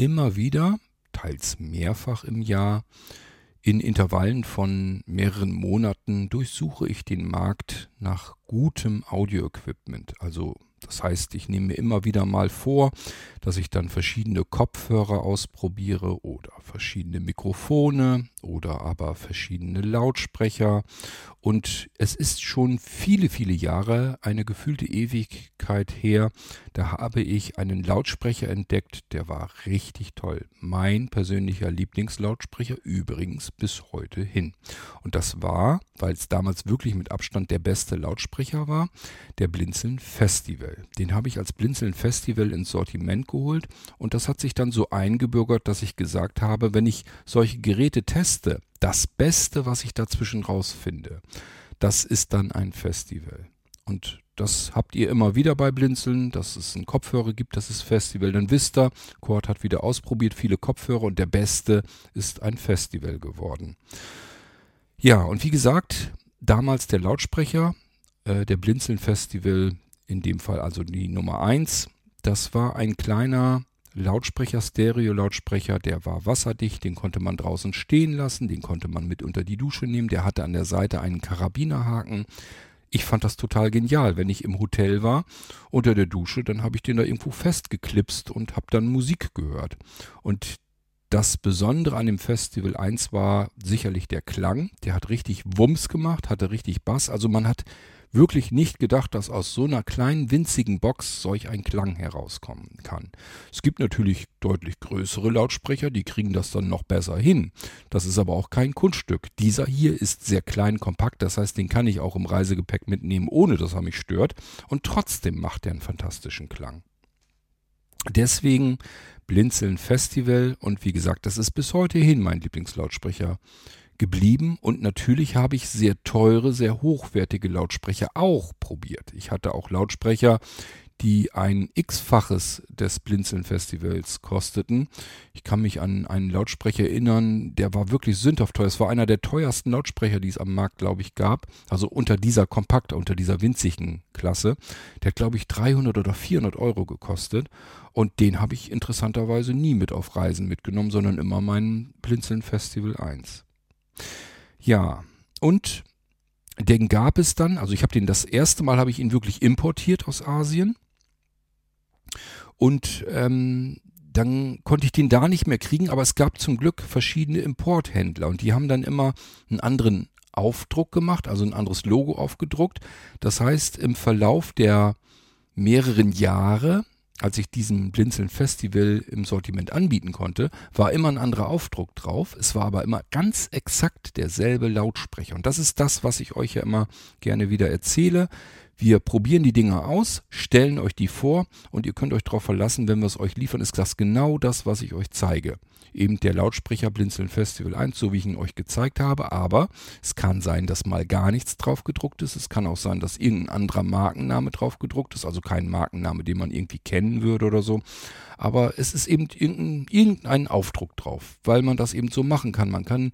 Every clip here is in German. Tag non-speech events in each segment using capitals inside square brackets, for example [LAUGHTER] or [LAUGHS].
immer wieder, teils mehrfach im Jahr, in Intervallen von mehreren Monaten durchsuche ich den Markt nach gutem Audioequipment. Also das heißt, ich nehme mir immer wieder mal vor, dass ich dann verschiedene Kopfhörer ausprobiere oder verschiedene Mikrofone oder aber verschiedene Lautsprecher. Und es ist schon viele, viele Jahre, eine gefühlte Ewigkeit her, da habe ich einen Lautsprecher entdeckt, der war richtig toll. Mein persönlicher Lieblingslautsprecher übrigens bis heute hin. Und das war, weil es damals wirklich mit Abstand der beste Lautsprecher war, der Blinzeln Festival. Den habe ich als Blinzeln Festival ins Sortiment geholt und das hat sich dann so eingebürgert, dass ich gesagt habe, wenn ich solche Geräte teste, das Beste, was ich dazwischen rausfinde, das ist dann ein Festival. Und das habt ihr immer wieder bei Blinzeln, dass es einen Kopfhörer gibt, das ist Festival. Dann wisst ihr, Cord hat wieder ausprobiert, viele Kopfhörer und der beste ist ein Festival geworden. Ja, und wie gesagt, damals der Lautsprecher, äh, der Blinzeln Festival, in dem Fall also die Nummer 1, das war ein kleiner Lautsprecher, Stereo-Lautsprecher, der war wasserdicht, den konnte man draußen stehen lassen, den konnte man mit unter die Dusche nehmen, der hatte an der Seite einen Karabinerhaken. Ich fand das total genial. Wenn ich im Hotel war, unter der Dusche, dann habe ich den da irgendwo festgeklipst und habe dann Musik gehört. Und das Besondere an dem Festival 1 war sicherlich der Klang. Der hat richtig Wumms gemacht, hatte richtig Bass. Also man hat wirklich nicht gedacht, dass aus so einer kleinen winzigen Box solch ein Klang herauskommen kann. Es gibt natürlich deutlich größere Lautsprecher, die kriegen das dann noch besser hin. Das ist aber auch kein Kunststück. Dieser hier ist sehr klein, kompakt, das heißt, den kann ich auch im Reisegepäck mitnehmen, ohne dass er mich stört. Und trotzdem macht er einen fantastischen Klang. Deswegen Blinzeln Festival und wie gesagt, das ist bis heute hin mein Lieblingslautsprecher geblieben und natürlich habe ich sehr teure, sehr hochwertige Lautsprecher auch probiert. Ich hatte auch Lautsprecher, die ein x-faches des Blinzeln-Festivals kosteten. Ich kann mich an einen Lautsprecher erinnern, der war wirklich sündhaft teuer. Es war einer der teuersten Lautsprecher, die es am Markt, glaube ich, gab. Also unter dieser kompakt, unter dieser winzigen Klasse. Der hat, glaube ich, 300 oder 400 Euro gekostet. Und den habe ich interessanterweise nie mit auf Reisen mitgenommen, sondern immer meinen Blinzeln Festival 1. Ja, und den gab es dann, also ich habe den das erste Mal habe ich ihn wirklich importiert aus Asien. Und ähm, dann konnte ich den da nicht mehr kriegen, aber es gab zum Glück verschiedene Importhändler und die haben dann immer einen anderen Aufdruck gemacht, also ein anderes Logo aufgedruckt. Das heißt, im Verlauf der mehreren Jahre als ich diesen Blinzeln Festival im Sortiment anbieten konnte, war immer ein anderer Aufdruck drauf. Es war aber immer ganz exakt derselbe Lautsprecher. Und das ist das, was ich euch ja immer gerne wieder erzähle. Wir probieren die Dinger aus, stellen euch die vor und ihr könnt euch darauf verlassen, wenn wir es euch liefern, ist das genau das, was ich euch zeige. Eben der Lautsprecher Blinzeln Festival 1, so wie ich ihn euch gezeigt habe, aber es kann sein, dass mal gar nichts drauf gedruckt ist. Es kann auch sein, dass irgendein anderer Markenname drauf gedruckt ist, also kein Markenname, den man irgendwie kennen würde oder so. Aber es ist eben irgendein, irgendein Aufdruck drauf, weil man das eben so machen kann. Man kann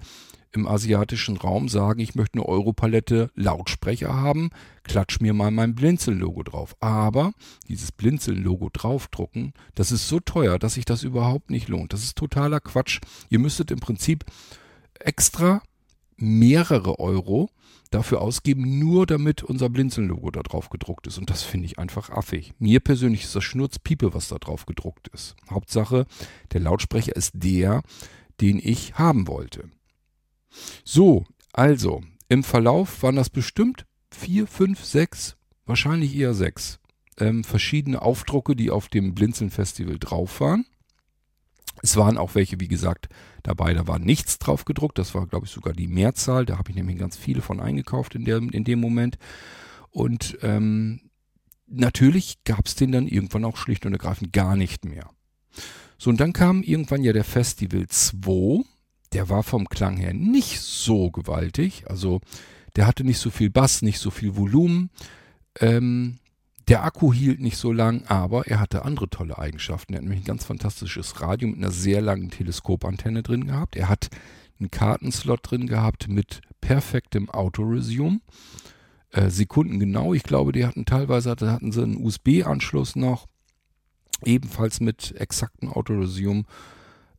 im asiatischen Raum sagen, ich möchte eine Europalette Lautsprecher haben, klatsch mir mal mein Blinzeln-Logo drauf. Aber dieses Blinzeln-Logo draufdrucken, das ist so teuer, dass sich das überhaupt nicht lohnt. Das ist totaler Quatsch. Ihr müsstet im Prinzip extra mehrere Euro dafür ausgeben, nur damit unser Blinzeln-Logo da drauf gedruckt ist. Und das finde ich einfach affig. Mir persönlich ist das Schnurzpiepe, was da drauf gedruckt ist. Hauptsache, der Lautsprecher ist der, den ich haben wollte. So, also, im Verlauf waren das bestimmt vier, fünf, sechs, wahrscheinlich eher sechs ähm, verschiedene Aufdrucke, die auf dem Blinzeln Festival drauf waren. Es waren auch welche, wie gesagt, dabei, da war nichts drauf gedruckt. Das war, glaube ich, sogar die Mehrzahl. Da habe ich nämlich ganz viele von eingekauft in, der, in dem Moment. Und ähm, natürlich gab es den dann irgendwann auch schlicht und ergreifend gar nicht mehr. So, und dann kam irgendwann ja der Festival 2 der war vom Klang her nicht so gewaltig. Also der hatte nicht so viel Bass, nicht so viel Volumen. Ähm, der Akku hielt nicht so lang, aber er hatte andere tolle Eigenschaften. Er hat nämlich ein ganz fantastisches Radio mit einer sehr langen Teleskopantenne drin gehabt. Er hat einen Kartenslot drin gehabt mit perfektem Autoresume. Äh, Sekunden genau. Ich glaube, die hatten teilweise hatten sie einen USB-Anschluss noch. ebenfalls mit exaktem Autolosium,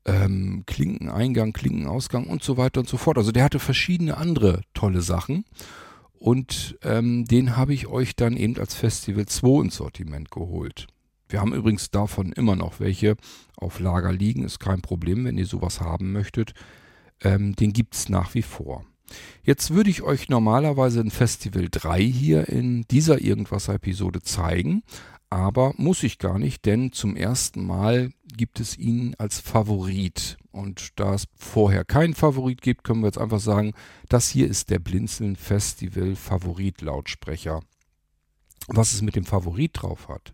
ähm, Klinkeneingang, Klinkenausgang und so weiter und so fort. Also der hatte verschiedene andere tolle Sachen. Und ähm, den habe ich euch dann eben als Festival 2 ins Sortiment geholt. Wir haben übrigens davon immer noch welche auf Lager liegen. Ist kein Problem, wenn ihr sowas haben möchtet. Ähm, den gibt es nach wie vor. Jetzt würde ich euch normalerweise ein Festival 3 hier in dieser Irgendwas-Episode zeigen, aber muss ich gar nicht, denn zum ersten Mal gibt es ihn als Favorit. Und da es vorher keinen Favorit gibt, können wir jetzt einfach sagen, das hier ist der Blinzeln Festival Favorit Lautsprecher. Was es mit dem Favorit drauf hat.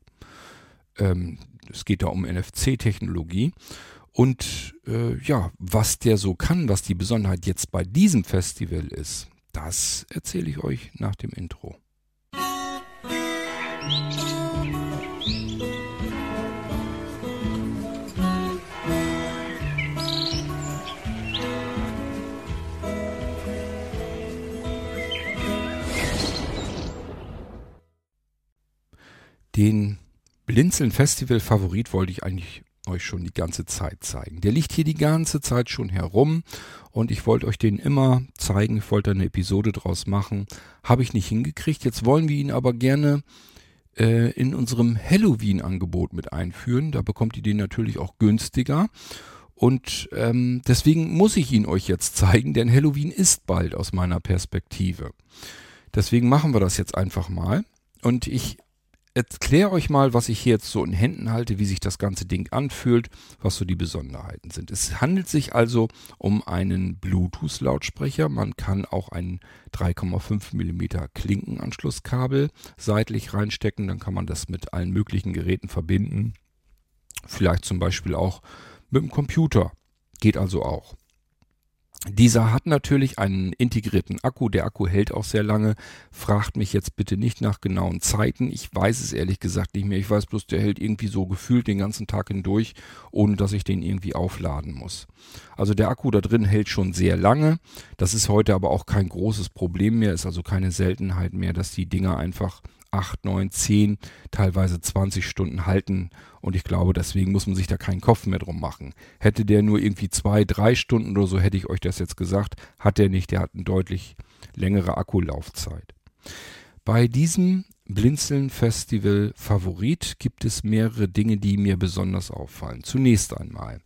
Ähm, es geht da um NFC-Technologie. Und äh, ja, was der so kann, was die Besonderheit jetzt bei diesem Festival ist, das erzähle ich euch nach dem Intro. Den Blinzeln Festival Favorit wollte ich eigentlich euch schon die ganze Zeit zeigen. Der liegt hier die ganze Zeit schon herum und ich wollte euch den immer zeigen. Ich wollte eine Episode draus machen. Habe ich nicht hingekriegt. Jetzt wollen wir ihn aber gerne äh, in unserem Halloween-Angebot mit einführen. Da bekommt ihr den natürlich auch günstiger. Und ähm, deswegen muss ich ihn euch jetzt zeigen, denn Halloween ist bald aus meiner Perspektive. Deswegen machen wir das jetzt einfach mal. Und ich erkläre euch mal, was ich hier jetzt so in Händen halte, wie sich das ganze Ding anfühlt, was so die Besonderheiten sind. Es handelt sich also um einen Bluetooth-Lautsprecher. Man kann auch ein 3,5 mm Klinkenanschlusskabel seitlich reinstecken. Dann kann man das mit allen möglichen Geräten verbinden. Vielleicht zum Beispiel auch mit dem Computer. Geht also auch. Dieser hat natürlich einen integrierten Akku. Der Akku hält auch sehr lange. Fragt mich jetzt bitte nicht nach genauen Zeiten. Ich weiß es ehrlich gesagt nicht mehr. Ich weiß bloß, der hält irgendwie so gefühlt den ganzen Tag hindurch, ohne dass ich den irgendwie aufladen muss. Also der Akku da drin hält schon sehr lange. Das ist heute aber auch kein großes Problem mehr. Ist also keine Seltenheit mehr, dass die Dinger einfach 8, 9, 10, teilweise 20 Stunden halten. Und ich glaube, deswegen muss man sich da keinen Kopf mehr drum machen. Hätte der nur irgendwie zwei, drei Stunden oder so, hätte ich euch das jetzt gesagt. Hat der nicht, der hat eine deutlich längere Akkulaufzeit. Bei diesem Blinzeln Festival Favorit gibt es mehrere Dinge, die mir besonders auffallen. Zunächst einmal,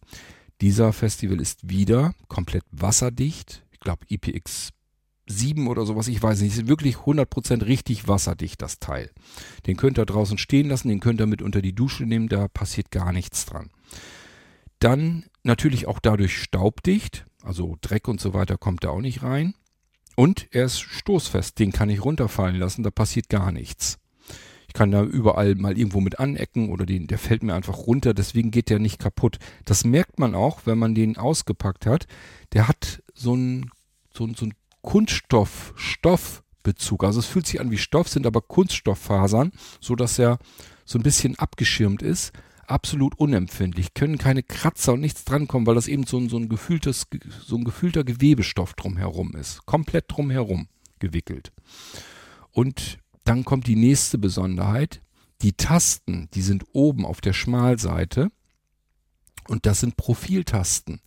dieser Festival ist wieder komplett wasserdicht. Ich glaube IPX 7 oder sowas, ich weiß nicht, ist wirklich 100% richtig wasserdicht, das Teil. Den könnt ihr draußen stehen lassen, den könnt ihr mit unter die Dusche nehmen, da passiert gar nichts dran. Dann natürlich auch dadurch staubdicht, also Dreck und so weiter kommt da auch nicht rein. Und er ist stoßfest, den kann ich runterfallen lassen, da passiert gar nichts. Ich kann da überall mal irgendwo mit anecken oder den, der fällt mir einfach runter, deswegen geht der nicht kaputt. Das merkt man auch, wenn man den ausgepackt hat. Der hat so ein, so, so ein Kunststoff, Stoffbezug. Also es fühlt sich an wie Stoff, sind aber Kunststofffasern, so dass er so ein bisschen abgeschirmt ist. Absolut unempfindlich, können keine Kratzer und nichts drankommen, weil das eben so ein, so ein gefühltes, so ein gefühlter Gewebestoff drumherum ist. Komplett drumherum gewickelt. Und dann kommt die nächste Besonderheit. Die Tasten, die sind oben auf der Schmalseite und das sind Profiltasten.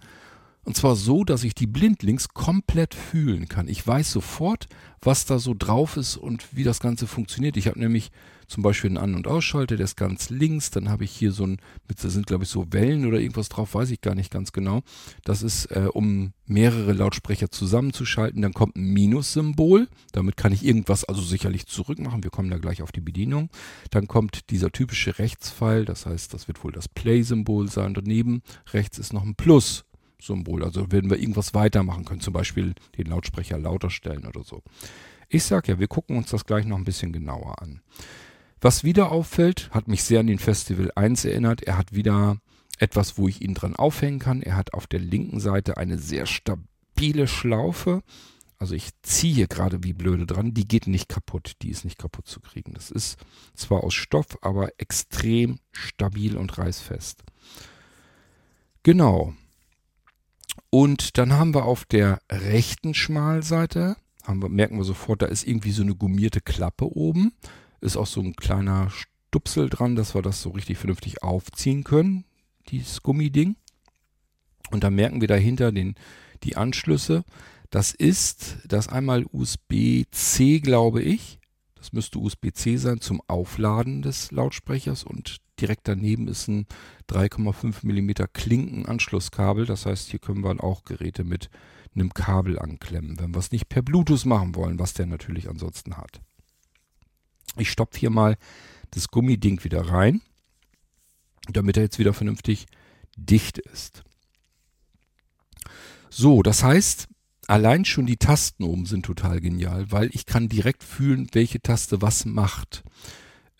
Und zwar so, dass ich die blindlings komplett fühlen kann. Ich weiß sofort, was da so drauf ist und wie das Ganze funktioniert. Ich habe nämlich zum Beispiel einen An- und Ausschalter, der ist ganz links. Dann habe ich hier so ein, da sind glaube ich so Wellen oder irgendwas drauf, weiß ich gar nicht ganz genau. Das ist, äh, um mehrere Lautsprecher zusammenzuschalten. Dann kommt ein Minus-Symbol. Damit kann ich irgendwas also sicherlich zurückmachen. Wir kommen da gleich auf die Bedienung. Dann kommt dieser typische Rechtspfeil. Das heißt, das wird wohl das Play-Symbol sein. Daneben rechts ist noch ein Plus. Symbol. Also werden wir irgendwas weitermachen können, zum Beispiel den Lautsprecher lauter stellen oder so. Ich sag ja, wir gucken uns das gleich noch ein bisschen genauer an. Was wieder auffällt, hat mich sehr an den Festival 1 erinnert. Er hat wieder etwas, wo ich ihn dran aufhängen kann. Er hat auf der linken Seite eine sehr stabile Schlaufe. Also ich ziehe hier gerade wie blöde dran. Die geht nicht kaputt. Die ist nicht kaputt zu kriegen. Das ist zwar aus Stoff, aber extrem stabil und reißfest. Genau. Und dann haben wir auf der rechten Schmalseite, haben wir, merken wir sofort, da ist irgendwie so eine gummierte Klappe oben. Ist auch so ein kleiner Stupsel dran, dass wir das so richtig vernünftig aufziehen können, dieses Gummiding. Und dann merken wir dahinter den, die Anschlüsse. Das ist das einmal USB-C, glaube ich. Das müsste USB-C sein zum Aufladen des Lautsprechers und direkt daneben ist ein 3,5 mm Klinkenanschlusskabel. Das heißt, hier können wir auch Geräte mit einem Kabel anklemmen, wenn wir es nicht per Bluetooth machen wollen, was der natürlich ansonsten hat. Ich stopfe hier mal das Gummiding wieder rein, damit er jetzt wieder vernünftig dicht ist. So, das heißt, allein schon die Tasten oben sind total genial, weil ich kann direkt fühlen, welche Taste was macht.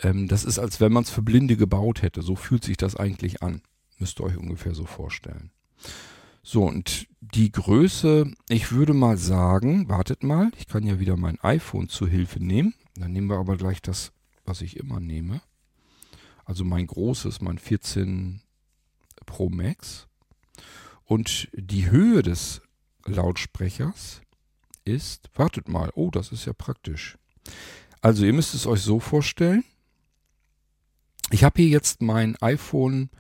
Ähm, das ist, als wenn man es für Blinde gebaut hätte. So fühlt sich das eigentlich an. Müsst ihr euch ungefähr so vorstellen. So, und die Größe, ich würde mal sagen, wartet mal, ich kann ja wieder mein iPhone zu Hilfe nehmen. Dann nehmen wir aber gleich das, was ich immer nehme. Also mein großes, mein 14 Pro Max. Und die Höhe des Lautsprechers ist, wartet mal, oh, das ist ja praktisch. Also ihr müsst es euch so vorstellen. Ich habe hier jetzt mein iPhone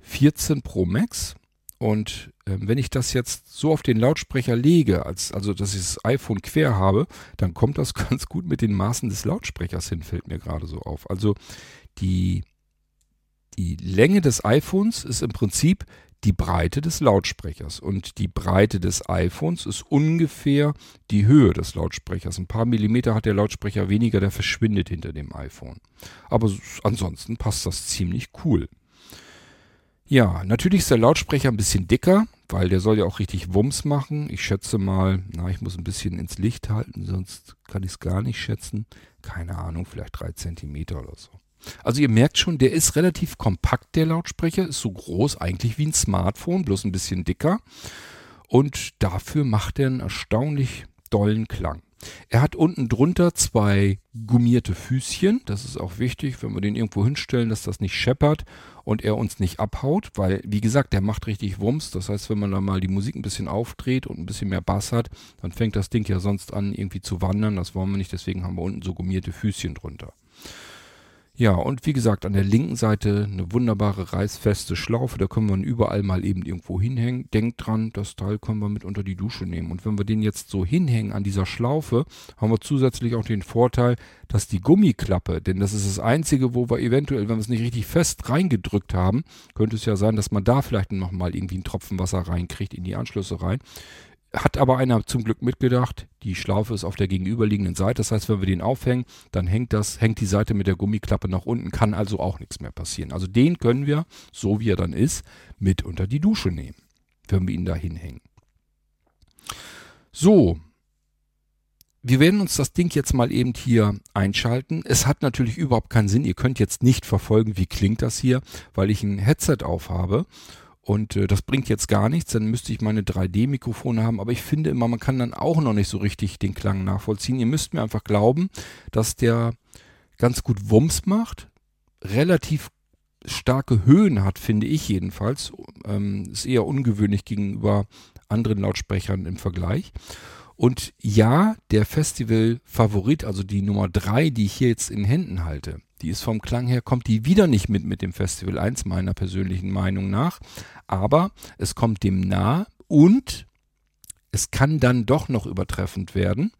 14 Pro Max und äh, wenn ich das jetzt so auf den Lautsprecher lege, als, also dass ich das iPhone quer habe, dann kommt das [LAUGHS] ganz gut mit den Maßen des Lautsprechers hin, fällt mir gerade so auf. Also die, die Länge des iPhones ist im Prinzip die Breite des Lautsprechers. Und die Breite des iPhones ist ungefähr die Höhe des Lautsprechers. Ein paar Millimeter hat der Lautsprecher weniger, der verschwindet hinter dem iPhone. Aber ansonsten passt das ziemlich cool. Ja, natürlich ist der Lautsprecher ein bisschen dicker, weil der soll ja auch richtig Wumms machen. Ich schätze mal, na, ich muss ein bisschen ins Licht halten, sonst kann ich es gar nicht schätzen. Keine Ahnung, vielleicht drei Zentimeter oder so. Also ihr merkt schon, der ist relativ kompakt, der Lautsprecher, ist so groß eigentlich wie ein Smartphone, bloß ein bisschen dicker. Und dafür macht er einen erstaunlich dollen Klang. Er hat unten drunter zwei gummierte Füßchen. Das ist auch wichtig, wenn wir den irgendwo hinstellen, dass das nicht scheppert und er uns nicht abhaut, weil, wie gesagt, der macht richtig Wumms. Das heißt, wenn man da mal die Musik ein bisschen aufdreht und ein bisschen mehr Bass hat, dann fängt das Ding ja sonst an, irgendwie zu wandern. Das wollen wir nicht, deswegen haben wir unten so gummierte Füßchen drunter. Ja, und wie gesagt, an der linken Seite eine wunderbare reißfeste Schlaufe. Da können wir ihn überall mal eben irgendwo hinhängen. Denkt dran, das Teil können wir mit unter die Dusche nehmen. Und wenn wir den jetzt so hinhängen an dieser Schlaufe, haben wir zusätzlich auch den Vorteil, dass die Gummiklappe, denn das ist das Einzige, wo wir eventuell, wenn wir es nicht richtig fest reingedrückt haben, könnte es ja sein, dass man da vielleicht nochmal irgendwie einen Tropfen Wasser reinkriegt in die Anschlüsse rein. Hat aber einer zum Glück mitgedacht, die Schlaufe ist auf der gegenüberliegenden Seite. Das heißt, wenn wir den aufhängen, dann hängt das, hängt die Seite mit der Gummiklappe nach unten, kann also auch nichts mehr passieren. Also den können wir, so wie er dann ist, mit unter die Dusche nehmen, wenn wir ihn da hinhängen. So. Wir werden uns das Ding jetzt mal eben hier einschalten. Es hat natürlich überhaupt keinen Sinn. Ihr könnt jetzt nicht verfolgen, wie klingt das hier, weil ich ein Headset aufhabe. Und äh, das bringt jetzt gar nichts, dann müsste ich meine 3D-Mikrofone haben. Aber ich finde immer, man kann dann auch noch nicht so richtig den Klang nachvollziehen. Ihr müsst mir einfach glauben, dass der ganz gut Wumms macht, relativ starke Höhen hat, finde ich jedenfalls. Ähm, ist eher ungewöhnlich gegenüber anderen Lautsprechern im Vergleich. Und ja, der Festival-Favorit, also die Nummer 3, die ich hier jetzt in Händen halte, die ist vom Klang her, kommt die wieder nicht mit mit dem Festival 1, meiner persönlichen Meinung nach. Aber es kommt dem nah und es kann dann doch noch übertreffend werden,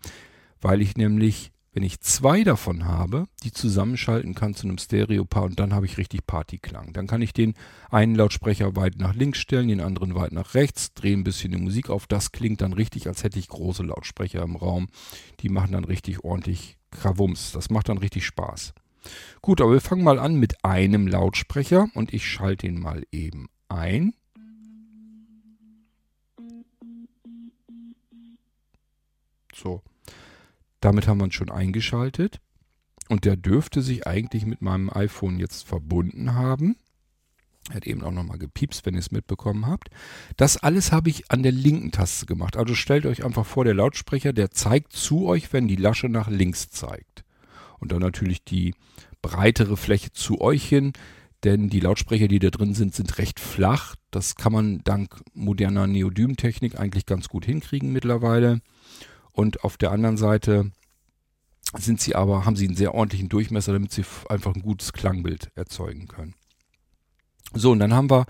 weil ich nämlich, wenn ich zwei davon habe, die zusammenschalten kann zu einem Stereopaar und dann habe ich richtig Partyklang. Dann kann ich den einen Lautsprecher weit nach links stellen, den anderen weit nach rechts, drehe ein bisschen die Musik auf. Das klingt dann richtig, als hätte ich große Lautsprecher im Raum. Die machen dann richtig ordentlich Krawums. Das macht dann richtig Spaß. Gut, aber wir fangen mal an mit einem Lautsprecher und ich schalte ihn mal eben ein. So, damit haben wir ihn schon eingeschaltet und der dürfte sich eigentlich mit meinem iPhone jetzt verbunden haben. Er hat eben auch nochmal gepiepst, wenn ihr es mitbekommen habt. Das alles habe ich an der linken Taste gemacht. Also stellt euch einfach vor, der Lautsprecher, der zeigt zu euch, wenn die Lasche nach links zeigt und dann natürlich die breitere Fläche zu euch hin, denn die Lautsprecher, die da drin sind, sind recht flach. Das kann man dank moderner Neodym-Technik eigentlich ganz gut hinkriegen mittlerweile. Und auf der anderen Seite sind sie aber, haben sie einen sehr ordentlichen Durchmesser, damit sie einfach ein gutes Klangbild erzeugen können. So, und dann haben wir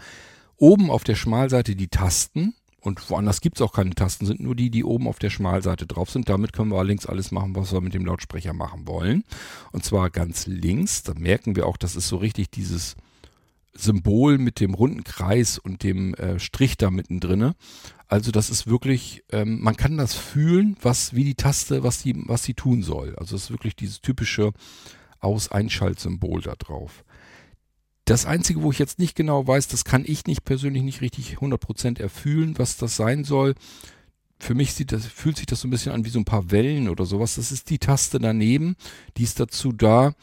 oben auf der Schmalseite die Tasten. Und woanders gibt es auch keine Tasten, sind nur die, die oben auf der Schmalseite drauf sind. Damit können wir allerdings alles machen, was wir mit dem Lautsprecher machen wollen. Und zwar ganz links, da merken wir auch, das ist so richtig dieses Symbol mit dem runden Kreis und dem äh, Strich da mittendrin. Also das ist wirklich, ähm, man kann das fühlen, was wie die Taste, was sie, was tun soll. Also es ist wirklich dieses typische Aus-Einschalt-Symbol da drauf. Das Einzige, wo ich jetzt nicht genau weiß, das kann ich nicht persönlich nicht richtig 100% erfühlen, was das sein soll. Für mich sieht das, fühlt sich das so ein bisschen an wie so ein paar Wellen oder sowas. Das ist die Taste daneben. Die ist dazu da,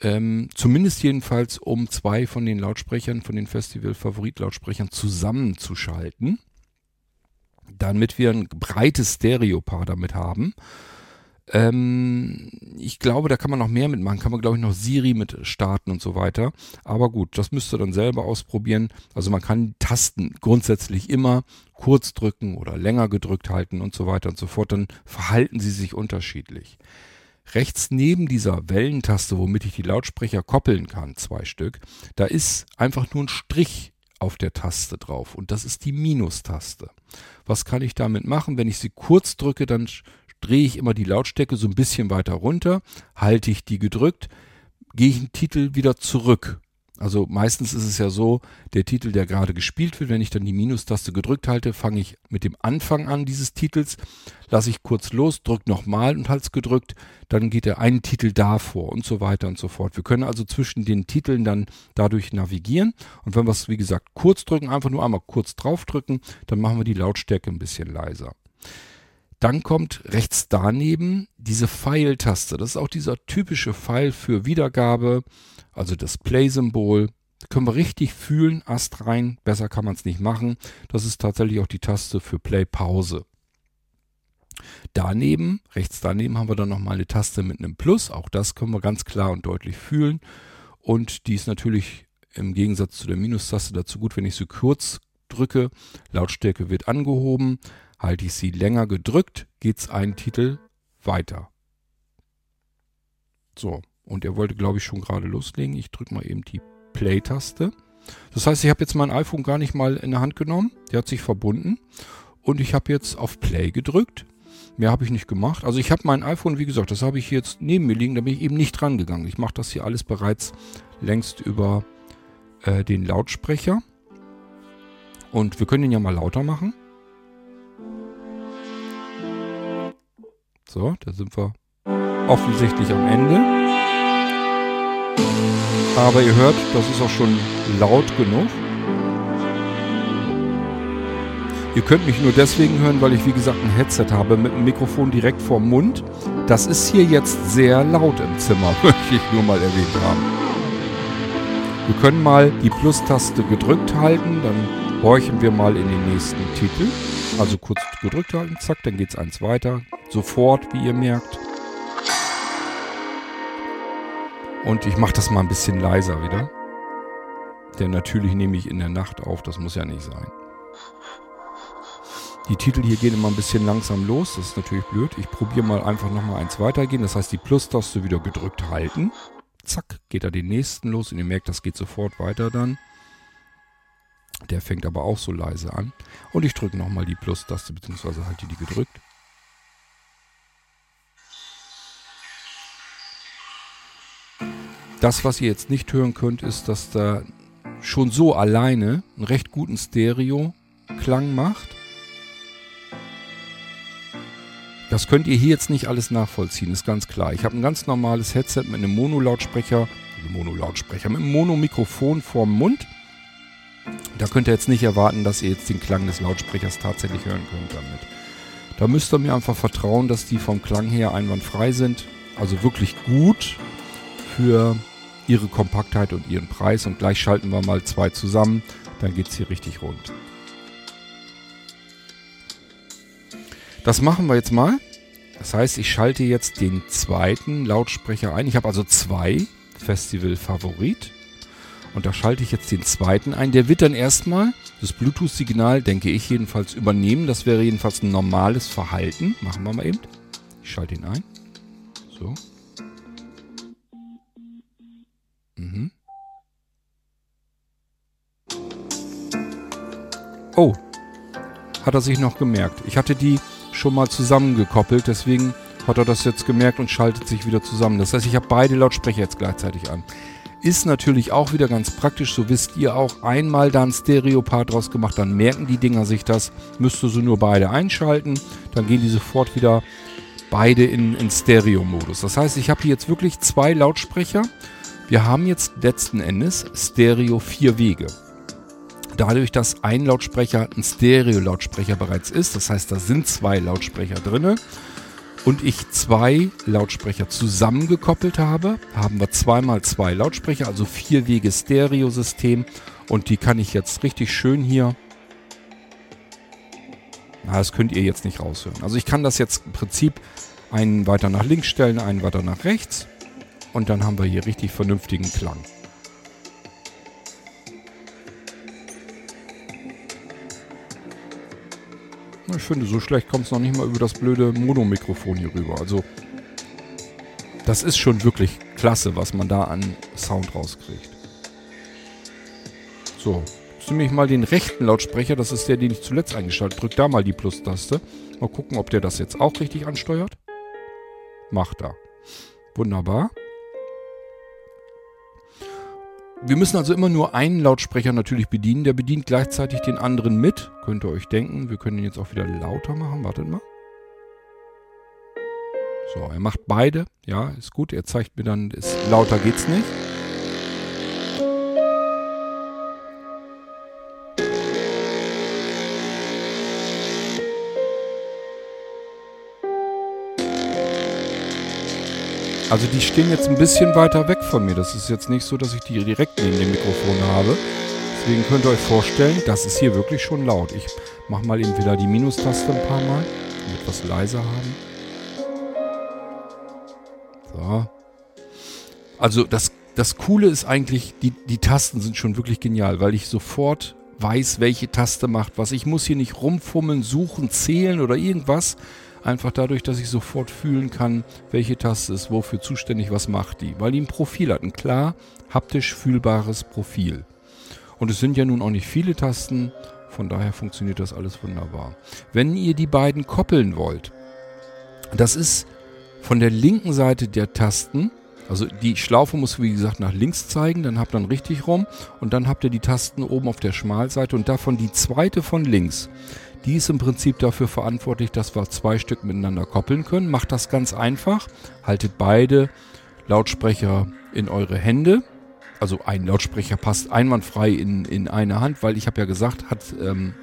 ähm, zumindest jedenfalls, um zwei von den Lautsprechern, von den Festival-Favorit-Lautsprechern zusammenzuschalten. Damit wir ein breites Stereopaar damit haben. Ähm, ich glaube, da kann man noch mehr mitmachen. Kann man, glaube ich, noch Siri mit starten und so weiter. Aber gut, das müsst ihr dann selber ausprobieren. Also man kann Tasten grundsätzlich immer kurz drücken oder länger gedrückt halten und so weiter und so fort. Dann verhalten sie sich unterschiedlich. Rechts neben dieser Wellentaste, womit ich die Lautsprecher koppeln kann, zwei Stück, da ist einfach nur ein Strich auf der Taste drauf und das ist die Minustaste. Was kann ich damit machen? Wenn ich sie kurz drücke, dann drehe ich immer die Lautstärke so ein bisschen weiter runter, halte ich die gedrückt, gehe ich einen Titel wieder zurück. Also meistens ist es ja so, der Titel, der gerade gespielt wird, wenn ich dann die Minustaste gedrückt halte, fange ich mit dem Anfang an dieses Titels, lasse ich kurz los, drücke nochmal und halte es gedrückt, dann geht der eine Titel davor und so weiter und so fort. Wir können also zwischen den Titeln dann dadurch navigieren und wenn wir es, wie gesagt, kurz drücken, einfach nur einmal kurz draufdrücken, dann machen wir die Lautstärke ein bisschen leiser. Dann kommt rechts daneben diese Pfeiltaste. Das ist auch dieser typische Pfeil für Wiedergabe, also das Play-Symbol. Können wir richtig fühlen, Ast rein, besser kann man es nicht machen. Das ist tatsächlich auch die Taste für Play-Pause. Daneben, rechts daneben haben wir dann nochmal eine Taste mit einem Plus. Auch das können wir ganz klar und deutlich fühlen. Und die ist natürlich im Gegensatz zu der Minustaste dazu gut, wenn ich sie kurz drücke. Lautstärke wird angehoben. Halte ich sie länger gedrückt, geht es einen Titel weiter. So, und er wollte, glaube ich, schon gerade loslegen. Ich drücke mal eben die Play-Taste. Das heißt, ich habe jetzt mein iPhone gar nicht mal in der Hand genommen. Der hat sich verbunden. Und ich habe jetzt auf Play gedrückt. Mehr habe ich nicht gemacht. Also ich habe mein iPhone, wie gesagt, das habe ich jetzt neben mir liegen. Da bin ich eben nicht dran gegangen. Ich mache das hier alles bereits längst über äh, den Lautsprecher. Und wir können ihn ja mal lauter machen. So, da sind wir offensichtlich am Ende. Aber ihr hört, das ist auch schon laut genug. Ihr könnt mich nur deswegen hören, weil ich wie gesagt ein Headset habe mit einem Mikrofon direkt vorm Mund. Das ist hier jetzt sehr laut im Zimmer, [LAUGHS] möchte ich nur mal erwähnt haben. Wir können mal die Plus-Taste gedrückt halten, dann horchen wir mal in den nächsten Titel. Also kurz gedrückt halten, zack, dann geht es eins weiter. Sofort, wie ihr merkt. Und ich mache das mal ein bisschen leiser wieder. Denn natürlich nehme ich in der Nacht auf, das muss ja nicht sein. Die Titel hier gehen immer ein bisschen langsam los, das ist natürlich blöd. Ich probiere mal einfach nochmal eins weitergehen. Das heißt, die Plus-Taste wieder gedrückt halten. Zack, geht er den nächsten los und ihr merkt, das geht sofort weiter dann. Der fängt aber auch so leise an. Und ich drücke nochmal die Plus-Taste, beziehungsweise halte die gedrückt. Das, was ihr jetzt nicht hören könnt, ist, dass da schon so alleine einen recht guten Stereo-Klang macht. Das könnt ihr hier jetzt nicht alles nachvollziehen, ist ganz klar. Ich habe ein ganz normales Headset mit einem Mono-Lautsprecher, Mono-Lautsprecher, mit einem Mono-Mikrofon vorm Mund. Da könnt ihr jetzt nicht erwarten, dass ihr jetzt den Klang des Lautsprechers tatsächlich hören könnt damit. Da müsst ihr mir einfach vertrauen, dass die vom Klang her einwandfrei sind. Also wirklich gut für ihre Kompaktheit und ihren Preis. Und gleich schalten wir mal zwei zusammen. Dann geht es hier richtig rund. Das machen wir jetzt mal. Das heißt, ich schalte jetzt den zweiten Lautsprecher ein. Ich habe also zwei Festival Favorit. Und da schalte ich jetzt den zweiten ein. Der wird dann erstmal das Bluetooth-Signal, denke ich jedenfalls, übernehmen. Das wäre jedenfalls ein normales Verhalten. Machen wir mal eben. Ich schalte ihn ein. So. Mhm. Oh, hat er sich noch gemerkt. Ich hatte die schon mal zusammengekoppelt, deswegen hat er das jetzt gemerkt und schaltet sich wieder zusammen. Das heißt, ich habe beide Lautsprecher jetzt gleichzeitig an. Ist natürlich auch wieder ganz praktisch, so wisst ihr auch, einmal da ein Stereo-Part draus gemacht, dann merken die Dinger sich das, müsst ihr so nur beide einschalten, dann gehen die sofort wieder beide in, in Stereo-Modus. Das heißt, ich habe hier jetzt wirklich zwei Lautsprecher. Wir haben jetzt letzten Endes Stereo vier Wege. Dadurch, dass ein Lautsprecher ein Stereo-Lautsprecher bereits ist, das heißt, da sind zwei Lautsprecher drin und ich zwei Lautsprecher zusammengekoppelt habe, haben wir zweimal zwei Lautsprecher, also vier Wege Stereo-System und die kann ich jetzt richtig schön hier na, das könnt ihr jetzt nicht raushören. Also ich kann das jetzt im Prinzip einen weiter nach links stellen, einen weiter nach rechts. Und dann haben wir hier richtig vernünftigen Klang. Ich finde, so schlecht kommt es noch nicht mal über das blöde Mono-Mikrofon hier rüber. Also, das ist schon wirklich klasse, was man da an Sound rauskriegt. So, jetzt nehme ich mal den rechten Lautsprecher. Das ist der, den ich zuletzt eingeschaltet habe. Drück da mal die Plus-Taste. Mal gucken, ob der das jetzt auch richtig ansteuert. Macht er. Wunderbar. Wir müssen also immer nur einen Lautsprecher natürlich bedienen. Der bedient gleichzeitig den anderen mit. Könnt ihr euch denken. Wir können ihn jetzt auch wieder lauter machen. Wartet mal. So, er macht beide. Ja, ist gut. Er zeigt mir dann, ist, lauter geht's nicht. Also die stehen jetzt ein bisschen weiter weg von mir. Das ist jetzt nicht so, dass ich die direkt neben dem Mikrofon habe. Deswegen könnt ihr euch vorstellen, das ist hier wirklich schon laut. Ich mache mal eben wieder die Minustaste ein paar Mal, damit wir es leiser haben. So. Also das, das Coole ist eigentlich, die, die Tasten sind schon wirklich genial, weil ich sofort weiß, welche Taste macht was. Ich muss hier nicht rumfummeln, suchen, zählen oder irgendwas, Einfach dadurch, dass ich sofort fühlen kann, welche Taste ist wofür zuständig, was macht die. Weil die ein Profil hat, ein klar haptisch fühlbares Profil. Und es sind ja nun auch nicht viele Tasten, von daher funktioniert das alles wunderbar. Wenn ihr die beiden koppeln wollt, das ist von der linken Seite der Tasten, also die Schlaufe muss wie gesagt nach links zeigen, dann habt ihr dann richtig rum und dann habt ihr die Tasten oben auf der Schmalseite und davon die zweite von links. Die ist im Prinzip dafür verantwortlich, dass wir zwei Stück miteinander koppeln können. Macht das ganz einfach. Haltet beide Lautsprecher in eure Hände. Also ein Lautsprecher passt einwandfrei in, in eine Hand, weil ich habe ja gesagt, hat ähm,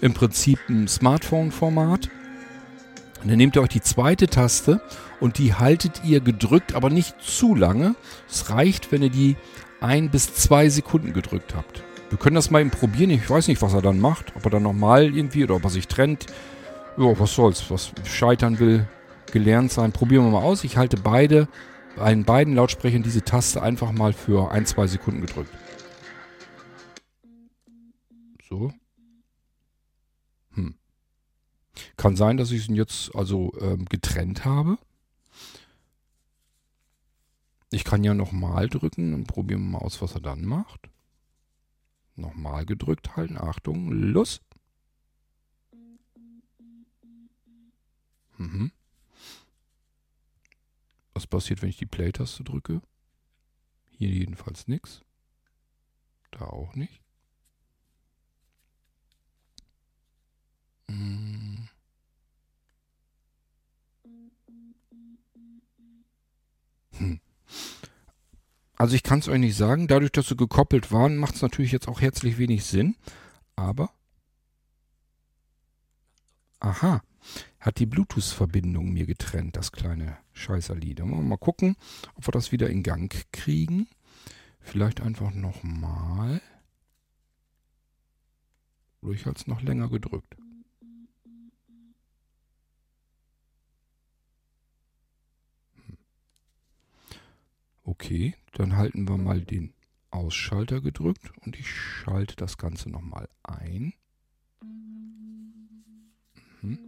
im Prinzip ein Smartphone-Format. Dann nehmt ihr euch die zweite Taste und die haltet ihr gedrückt, aber nicht zu lange. Es reicht, wenn ihr die ein bis zwei Sekunden gedrückt habt. Wir können das mal eben probieren. Ich weiß nicht, was er dann macht. Ob er dann nochmal irgendwie oder ob er sich trennt. Ja, was soll's. Was scheitern will, gelernt sein. Probieren wir mal aus. Ich halte beide, bei beiden Lautsprechern diese Taste einfach mal für ein, zwei Sekunden gedrückt. So. Hm. Kann sein, dass ich ihn jetzt also ähm, getrennt habe. Ich kann ja nochmal drücken und probieren wir mal aus, was er dann macht. Nochmal gedrückt halten. Achtung, los. Mhm. Was passiert, wenn ich die Play-Taste drücke? Hier jedenfalls nichts. Da auch nicht. Hm. Hm. Also ich kann es euch nicht sagen. Dadurch, dass sie gekoppelt waren, macht es natürlich jetzt auch herzlich wenig Sinn. Aber... Aha. Hat die Bluetooth-Verbindung mir getrennt, das kleine Scheißerlied. Mal gucken, ob wir das wieder in Gang kriegen. Vielleicht einfach nochmal. Oder ich es noch länger gedrückt. Okay, dann halten wir mal den Ausschalter gedrückt und ich schalte das Ganze nochmal ein. Mhm.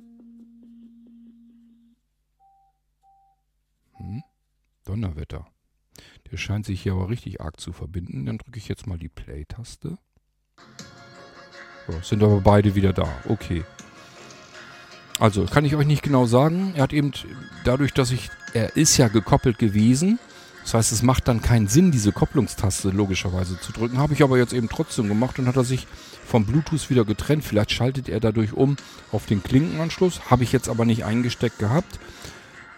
Mhm. Donnerwetter. Der scheint sich hier aber richtig arg zu verbinden. Dann drücke ich jetzt mal die Play-Taste. So, sind aber beide wieder da. Okay. Also, kann ich euch nicht genau sagen. Er hat eben dadurch, dass ich, er ist ja gekoppelt gewesen. Das heißt, es macht dann keinen Sinn, diese Kopplungstaste logischerweise zu drücken. Habe ich aber jetzt eben trotzdem gemacht und hat er sich vom Bluetooth wieder getrennt. Vielleicht schaltet er dadurch um auf den Klinkenanschluss. Habe ich jetzt aber nicht eingesteckt gehabt.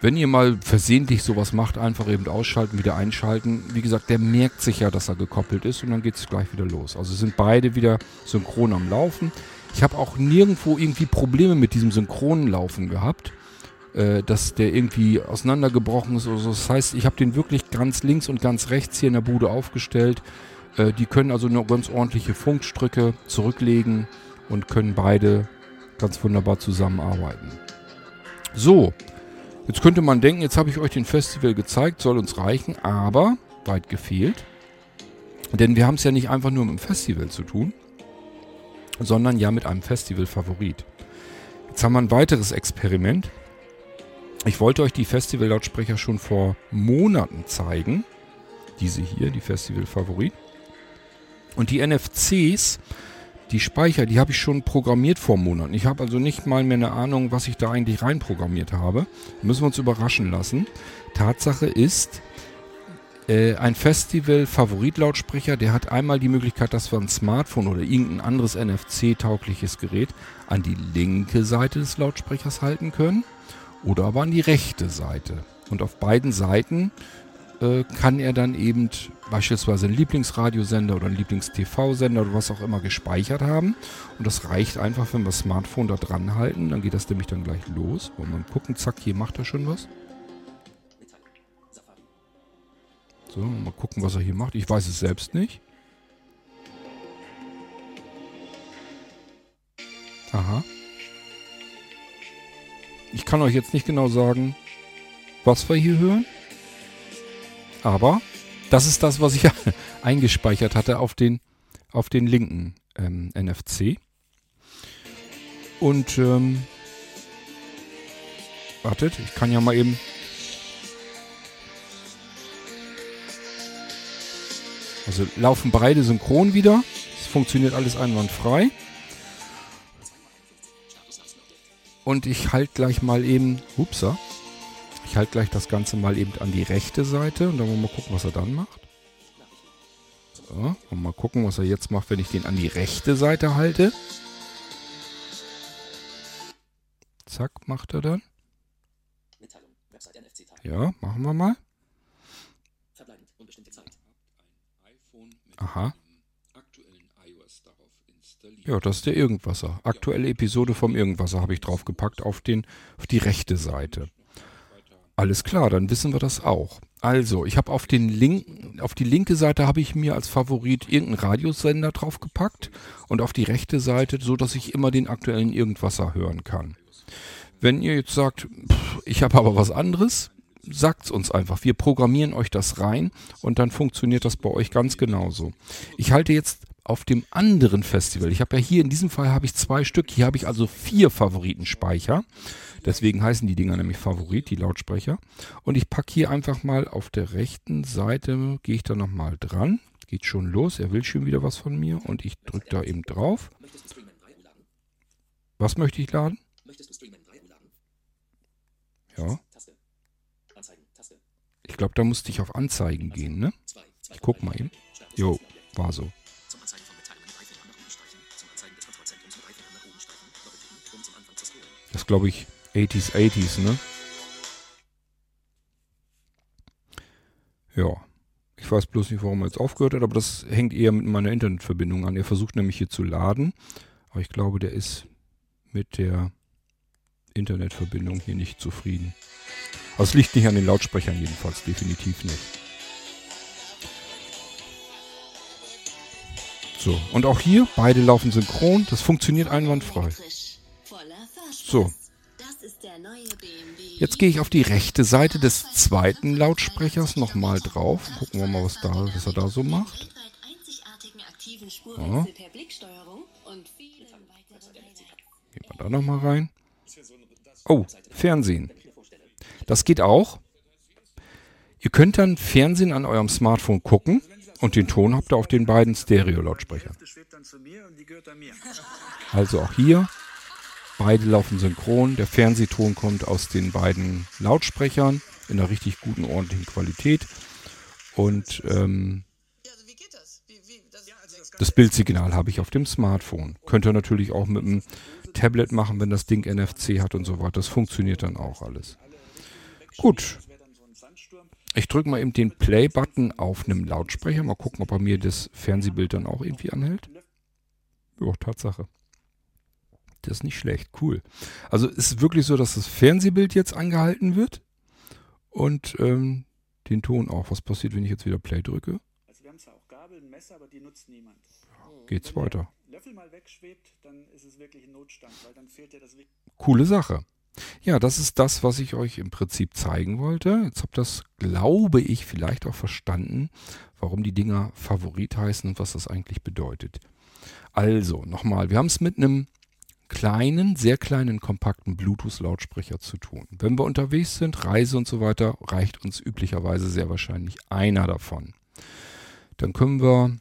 Wenn ihr mal versehentlich sowas macht, einfach eben ausschalten, wieder einschalten. Wie gesagt, der merkt sich ja, dass er gekoppelt ist und dann geht es gleich wieder los. Also sind beide wieder synchron am Laufen. Ich habe auch nirgendwo irgendwie Probleme mit diesem synchronen Laufen gehabt, äh, dass der irgendwie auseinandergebrochen ist oder so. Das heißt, ich habe den wirklich ganz links und ganz rechts hier in der Bude aufgestellt. Äh, die können also noch ganz ordentliche Funkstrücke zurücklegen und können beide ganz wunderbar zusammenarbeiten. So, Jetzt könnte man denken, jetzt habe ich euch den Festival gezeigt, soll uns reichen, aber weit gefehlt. Denn wir haben es ja nicht einfach nur mit dem Festival zu tun, sondern ja mit einem Festival-Favorit. Jetzt haben wir ein weiteres Experiment. Ich wollte euch die Festival-Lautsprecher schon vor Monaten zeigen. Diese hier, die Festival-Favorit. Und die NFCs die Speicher, die habe ich schon programmiert vor Monaten. Ich habe also nicht mal mehr eine Ahnung, was ich da eigentlich reinprogrammiert habe. Müssen wir uns überraschen lassen. Tatsache ist, äh, ein Festival-Favoritlautsprecher, der hat einmal die Möglichkeit, dass wir ein Smartphone oder irgendein anderes NFC-taugliches Gerät an die linke Seite des Lautsprechers halten können oder aber an die rechte Seite. Und auf beiden Seiten äh, kann er dann eben beispielsweise einen Lieblingsradiosender oder einen Lieblings-TV-Sender oder was auch immer gespeichert haben. Und das reicht einfach, wenn wir das Smartphone da dran halten. Dann geht das nämlich dann gleich los. Wollen wir mal gucken, zack, hier macht er schon was. So, mal gucken, was er hier macht. Ich weiß es selbst nicht. Aha. Ich kann euch jetzt nicht genau sagen, was wir hier hören. Aber das ist das, was ich [LAUGHS] eingespeichert hatte auf den, auf den linken ähm, NFC. Und ähm, wartet, ich kann ja mal eben Also laufen beide synchron wieder. Es funktioniert alles einwandfrei. Und ich halte gleich mal eben, upsa, ich halte gleich das Ganze mal eben an die rechte Seite und dann wollen wir mal gucken, was er dann macht. So, und mal gucken, was er jetzt macht, wenn ich den an die rechte Seite halte. Zack, macht er dann. Ja, machen wir mal. Aha. Ja, das ist der Irgendwasser. Aktuelle Episode vom Irgendwasser habe ich draufgepackt auf, den, auf die rechte Seite. Alles klar, dann wissen wir das auch. Also, ich habe auf den Link, auf die linke Seite habe ich mir als Favorit irgendeinen Radiosender draufgepackt und auf die rechte Seite, so dass ich immer den aktuellen Irgendwasser hören kann. Wenn ihr jetzt sagt, pff, ich habe aber was anderes, sagt's uns einfach. Wir programmieren euch das rein und dann funktioniert das bei euch ganz genauso. Ich halte jetzt auf dem anderen Festival. Ich habe ja hier in diesem Fall habe ich zwei Stück. Hier habe ich also vier Favoritenspeicher. Deswegen heißen die Dinger nämlich Favorit, die Lautsprecher. Und ich packe hier einfach mal auf der rechten Seite, gehe ich da nochmal dran. Geht schon los, er will schon wieder was von mir und ich drücke da eben drauf. Was möchte ich laden? Ja. Ich glaube, da musste ich auf Anzeigen gehen, ne? Ich guck mal eben. Jo, war so. Das glaube ich 80s, 80s, ne? Ja. Ich weiß bloß nicht, warum er jetzt aufgehört hat, aber das hängt eher mit meiner Internetverbindung an. Er versucht nämlich hier zu laden, aber ich glaube, der ist mit der Internetverbindung hier nicht zufrieden. Aber es liegt nicht an den Lautsprechern jedenfalls, definitiv nicht. So, und auch hier, beide laufen synchron, das funktioniert einwandfrei. So, Jetzt gehe ich auf die rechte Seite des zweiten Lautsprechers nochmal drauf. Gucken wir mal, was, da, was er da so macht. Ja. Gehen wir da nochmal rein. Oh, Fernsehen. Das geht auch. Ihr könnt dann Fernsehen an eurem Smartphone gucken Und den Ton habt ihr auf den beiden Stereo-Lautsprechern. Also auch hier, beide laufen synchron. Der Fernsehton kommt aus den beiden Lautsprechern in einer richtig guten, ordentlichen Qualität. Und ähm, das Bildsignal habe ich auf dem Smartphone. Könnt ihr natürlich auch mit dem Tablet machen, wenn das Ding NFC hat und so weiter. Das funktioniert dann auch alles. Gut. Ich drücke mal eben den Play-Button auf einem Lautsprecher. Mal gucken, ob er mir das Fernsehbild dann auch irgendwie anhält. Ja, Tatsache. Das ist nicht schlecht. Cool. Also ist es wirklich so, dass das Fernsehbild jetzt angehalten wird und ähm, den Ton auch. Was passiert, wenn ich jetzt wieder Play drücke? Also wir haben zwar auch Gabel, Messer, aber die nutzt niemand. Ja, geht's wenn weiter. Der Löffel mal wegschwebt, dann ist es wirklich ein Notstand, weil dann fehlt ja das... Coole Sache. Ja, das ist das, was ich euch im Prinzip zeigen wollte. Jetzt habt ihr das, glaube ich, vielleicht auch verstanden, warum die Dinger Favorit heißen und was das eigentlich bedeutet. Also, nochmal, wir haben es mit einem kleinen, sehr kleinen, kompakten Bluetooth-Lautsprecher zu tun. Wenn wir unterwegs sind, Reise und so weiter, reicht uns üblicherweise sehr wahrscheinlich einer davon. Dann können wir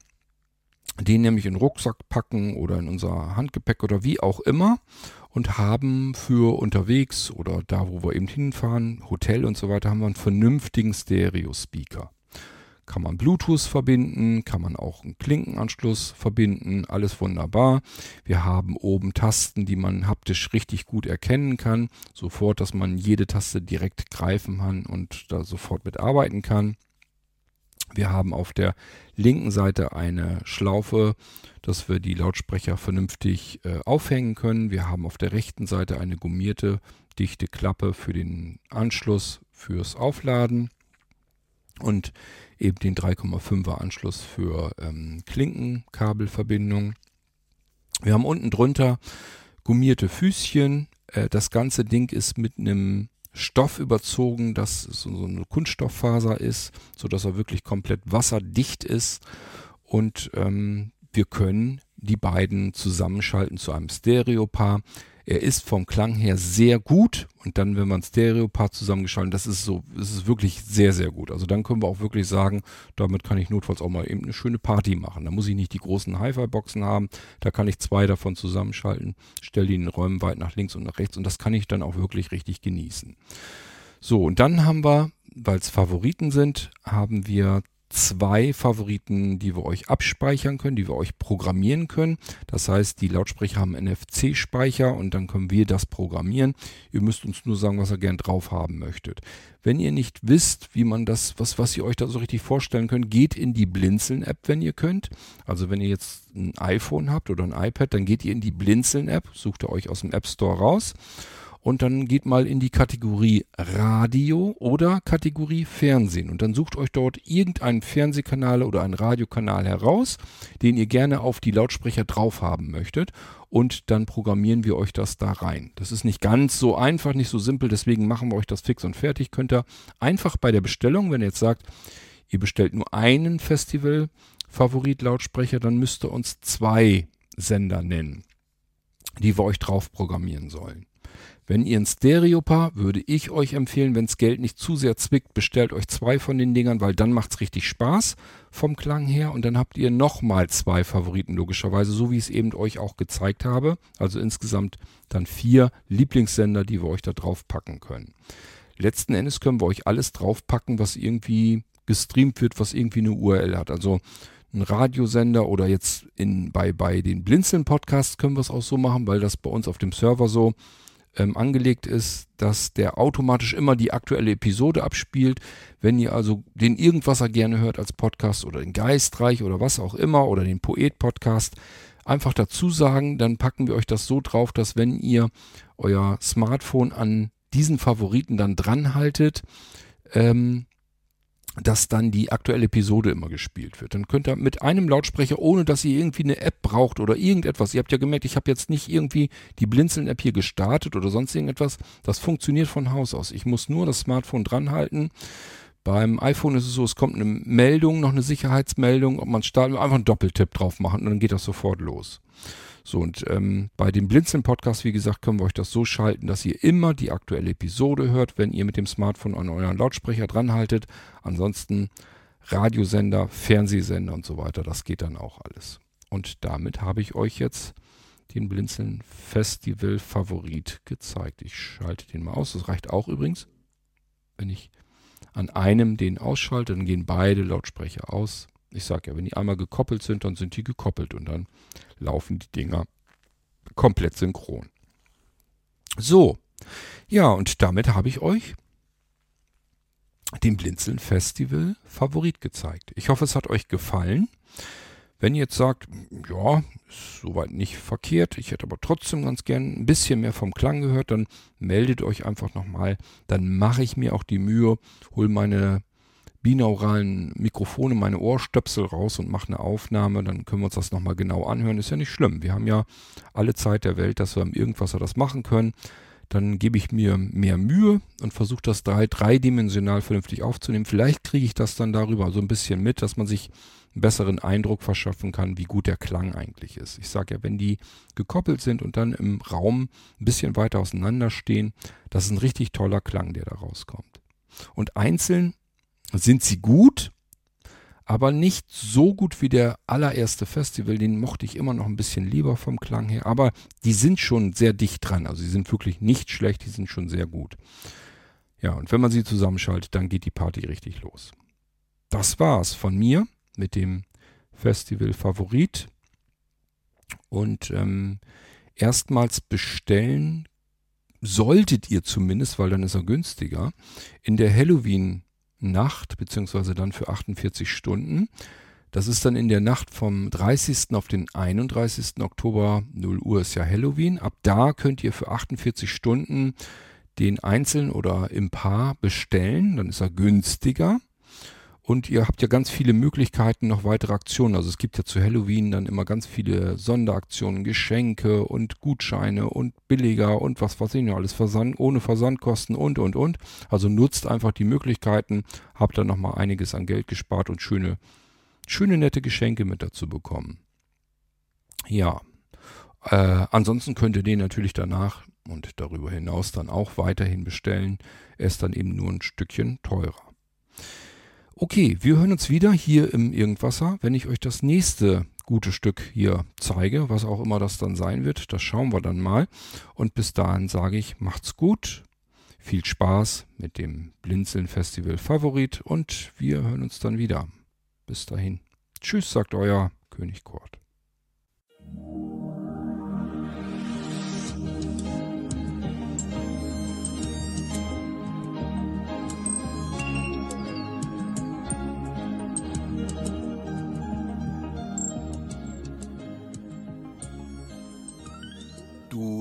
den nämlich in den Rucksack packen oder in unser Handgepäck oder wie auch immer und haben für unterwegs oder da, wo wir eben hinfahren, Hotel und so weiter, haben wir einen vernünftigen Stereo-Speaker. Kann man Bluetooth verbinden, kann man auch einen Klinkenanschluss verbinden, alles wunderbar. Wir haben oben Tasten, die man haptisch richtig gut erkennen kann, sofort, dass man jede Taste direkt greifen kann und da sofort mitarbeiten kann. Wir haben auf der linken Seite eine Schlaufe, dass wir die Lautsprecher vernünftig äh, aufhängen können. Wir haben auf der rechten Seite eine gummierte, dichte Klappe für den Anschluss fürs Aufladen und eben den 3,5er Anschluss für ähm, Klinkenkabelverbindung. Wir haben unten drunter gummierte Füßchen. Äh, das ganze Ding ist mit einem Stoff überzogen, das so, eine Kunststofffaser ist, sodass er wirklich komplett wasserdicht ist. Und ähm, wir können die beiden zusammenschalten zu einem Stereopaar. Er ist vom Klang her sehr gut und dann, wenn man Stereopaar zusammengeschaltet, das ist so, das ist wirklich sehr, sehr gut. Also dann können wir auch wirklich sagen, damit kann ich notfalls auch mal eben eine schöne Party machen. Da muss ich nicht die großen Hi-Fi-Boxen haben, da kann ich zwei davon zusammenschalten, stelle die in den Räumen weit nach links und nach rechts und das kann ich dann auch wirklich richtig genießen. So, und dann haben wir, weil es Favoriten sind, haben wir zwei Favoriten, die wir euch abspeichern können, die wir euch programmieren können. Das heißt, die Lautsprecher haben NFC-Speicher und dann können wir das programmieren. Ihr müsst uns nur sagen, was ihr gern drauf haben möchtet. Wenn ihr nicht wisst, wie man das, was, was ihr euch da so richtig vorstellen könnt, geht in die Blinzeln-App, wenn ihr könnt. Also wenn ihr jetzt ein iPhone habt oder ein iPad, dann geht ihr in die Blinzeln-App, sucht ihr euch aus dem App Store raus und dann geht mal in die Kategorie Radio oder Kategorie Fernsehen und dann sucht euch dort irgendeinen Fernsehkanal oder einen Radiokanal heraus, den ihr gerne auf die Lautsprecher drauf haben möchtet und dann programmieren wir euch das da rein. Das ist nicht ganz so einfach, nicht so simpel, deswegen machen wir euch das fix und fertig. Könnt ihr einfach bei der Bestellung, wenn ihr jetzt sagt, ihr bestellt nur einen Festival Favorit-Lautsprecher, dann müsst ihr uns zwei Sender nennen, die wir euch drauf programmieren sollen. Wenn ihr ein Stereopaar, würde ich euch empfehlen, wenn wenns Geld nicht zu sehr zwickt, bestellt euch zwei von den Dingern, weil dann macht's richtig Spaß vom Klang her und dann habt ihr nochmal zwei Favoriten logischerweise, so wie ich es eben euch auch gezeigt habe. Also insgesamt dann vier Lieblingssender, die wir euch da drauf packen können. Letzten Endes können wir euch alles draufpacken, was irgendwie gestreamt wird, was irgendwie eine URL hat. Also ein Radiosender oder jetzt in, bei, bei den Blinzeln-Podcasts können wir es auch so machen, weil das bei uns auf dem Server so ähm, angelegt ist, dass der automatisch immer die aktuelle Episode abspielt. Wenn ihr also den Irgendwasser gerne hört als Podcast oder den Geistreich oder was auch immer oder den Poet-Podcast, einfach dazu sagen, dann packen wir euch das so drauf, dass wenn ihr euer Smartphone an diesen Favoriten dann dran haltet, ähm, dass dann die aktuelle Episode immer gespielt wird. Dann könnt ihr mit einem Lautsprecher, ohne dass ihr irgendwie eine App braucht oder irgendetwas, ihr habt ja gemerkt, ich habe jetzt nicht irgendwie die Blinzeln-App hier gestartet oder sonst irgendetwas, das funktioniert von Haus aus. Ich muss nur das Smartphone dranhalten. Beim iPhone ist es so, es kommt eine Meldung, noch eine Sicherheitsmeldung, ob man startet, einfach einen Doppeltipp drauf machen und dann geht das sofort los. So, und ähm, bei dem Blinzeln-Podcast, wie gesagt, können wir euch das so schalten, dass ihr immer die aktuelle Episode hört, wenn ihr mit dem Smartphone an euren Lautsprecher dranhaltet. Ansonsten Radiosender, Fernsehsender und so weiter. Das geht dann auch alles. Und damit habe ich euch jetzt den Blinzeln Festival Favorit gezeigt. Ich schalte den mal aus. Das reicht auch übrigens. Wenn ich an einem den ausschalte, dann gehen beide Lautsprecher aus. Ich sage ja, wenn die einmal gekoppelt sind, dann sind die gekoppelt und dann laufen die Dinger komplett synchron. So, ja, und damit habe ich euch den Blinzeln Festival Favorit gezeigt. Ich hoffe, es hat euch gefallen. Wenn ihr jetzt sagt, ja, ist soweit nicht verkehrt, ich hätte aber trotzdem ganz gern ein bisschen mehr vom Klang gehört, dann meldet euch einfach nochmal. Dann mache ich mir auch die Mühe, hole meine binauralen Mikrofone, meine Ohrstöpsel raus und mache eine Aufnahme. Dann können wir uns das nochmal genau anhören. Ist ja nicht schlimm. Wir haben ja alle Zeit der Welt, dass wir im Irgendwasser das machen können. Dann gebe ich mir mehr Mühe und versuche das drei, dreidimensional vernünftig aufzunehmen. Vielleicht kriege ich das dann darüber so ein bisschen mit, dass man sich einen besseren Eindruck verschaffen kann, wie gut der Klang eigentlich ist. Ich sage ja, wenn die gekoppelt sind und dann im Raum ein bisschen weiter auseinander stehen, das ist ein richtig toller Klang, der da rauskommt. Und einzeln sind sie gut, aber nicht so gut wie der allererste Festival. Den mochte ich immer noch ein bisschen lieber vom Klang her, aber die sind schon sehr dicht dran. Also sie sind wirklich nicht schlecht, die sind schon sehr gut. Ja, und wenn man sie zusammenschaltet, dann geht die Party richtig los. Das war's von mir mit dem Festival Favorit. Und ähm, erstmals bestellen solltet ihr zumindest, weil dann ist er günstiger, in der Halloween Nacht, beziehungsweise dann für 48 Stunden. Das ist dann in der Nacht vom 30. auf den 31. Oktober, 0 Uhr ist ja Halloween. Ab da könnt ihr für 48 Stunden den einzeln oder im Paar bestellen. Dann ist er günstiger. Und ihr habt ja ganz viele Möglichkeiten, noch weitere Aktionen. Also es gibt ja zu Halloween dann immer ganz viele Sonderaktionen, Geschenke und Gutscheine und billiger und was weiß ich noch alles, Versand, ohne Versandkosten und, und, und. Also nutzt einfach die Möglichkeiten, habt dann nochmal einiges an Geld gespart und schöne, schöne nette Geschenke mit dazu bekommen. Ja, äh, ansonsten könnt ihr den natürlich danach und darüber hinaus dann auch weiterhin bestellen. Er ist dann eben nur ein Stückchen teurer. Okay, wir hören uns wieder hier im Irgendwasser, wenn ich euch das nächste gute Stück hier zeige, was auch immer das dann sein wird. Das schauen wir dann mal. Und bis dahin sage ich, macht's gut. Viel Spaß mit dem Blinzeln Festival Favorit und wir hören uns dann wieder. Bis dahin. Tschüss, sagt euer König Kurt.